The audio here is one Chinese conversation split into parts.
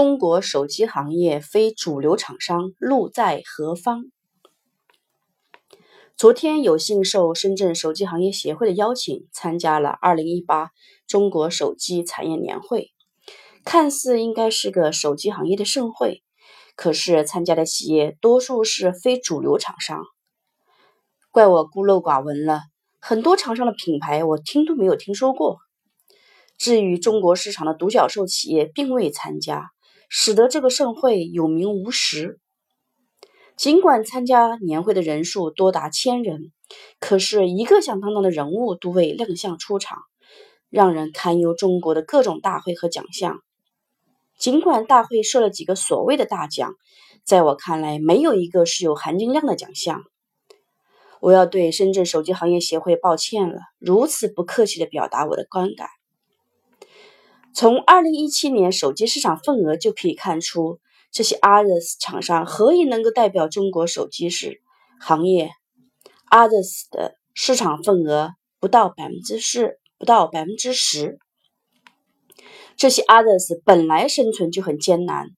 中国手机行业非主流厂商路在何方？昨天有幸受深圳手机行业协会的邀请，参加了2018中国手机产业年会。看似应该是个手机行业的盛会，可是参加的企业多数是非主流厂商。怪我孤陋寡闻了，很多厂商的品牌我听都没有听说过。至于中国市场的独角兽企业，并未参加。使得这个盛会有名无实。尽管参加年会的人数多达千人，可是一个响当当的人物都未亮相出场，让人堪忧。中国的各种大会和奖项，尽管大会设了几个所谓的大奖，在我看来，没有一个是有含金量的奖项。我要对深圳手机行业协会抱歉了，如此不客气地表达我的观感。从二零一七年手机市场份额就可以看出，这些 others 厂商何以能够代表中国手机市行业？others 的市场份额不到百分之四，不到百分之十。这些 others 本来生存就很艰难，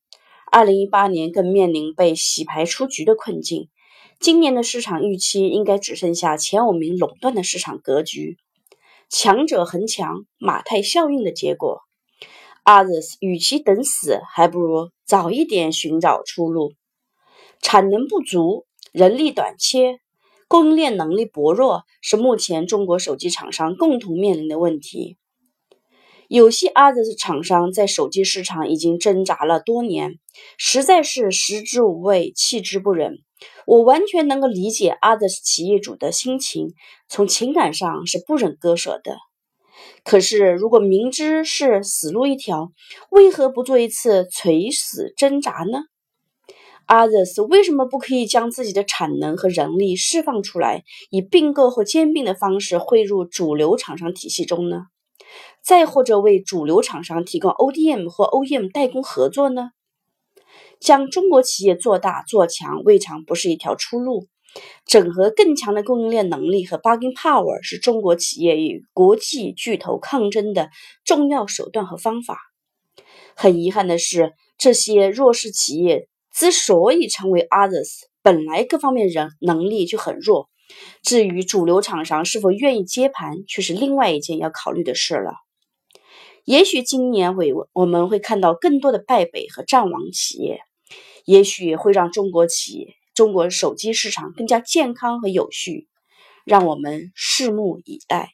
二零一八年更面临被洗牌出局的困境。今年的市场预期应该只剩下前五名垄断的市场格局，强者恒强，马太效应的结果。Others 与其等死，还不如早一点寻找出路。产能不足、人力短缺、供应链能力薄弱，是目前中国手机厂商共同面临的问题。有些 Others 厂商在手机市场已经挣扎了多年，实在是食之无味、弃之不忍。我完全能够理解 Others 企业主的心情，从情感上是不忍割舍的。可是，如果明知是死路一条，为何不做一次垂死挣扎呢？Others 为什么不可以将自己的产能和人力释放出来，以并购或兼并的方式汇入主流厂商体系中呢？再或者为主流厂商提供 ODM 或 OEM 代工合作呢？将中国企业做大做强，未尝不是一条出路。整合更强的供应链能力和 bargaining power 是中国企业与国际巨头抗争的重要手段和方法。很遗憾的是，这些弱势企业之所以成为 others，本来各方面人能力就很弱。至于主流厂商是否愿意接盘，却是另外一件要考虑的事了。也许今年会我们会看到更多的败北和战亡企业，也许会让中国企业。中国手机市场更加健康和有序，让我们拭目以待。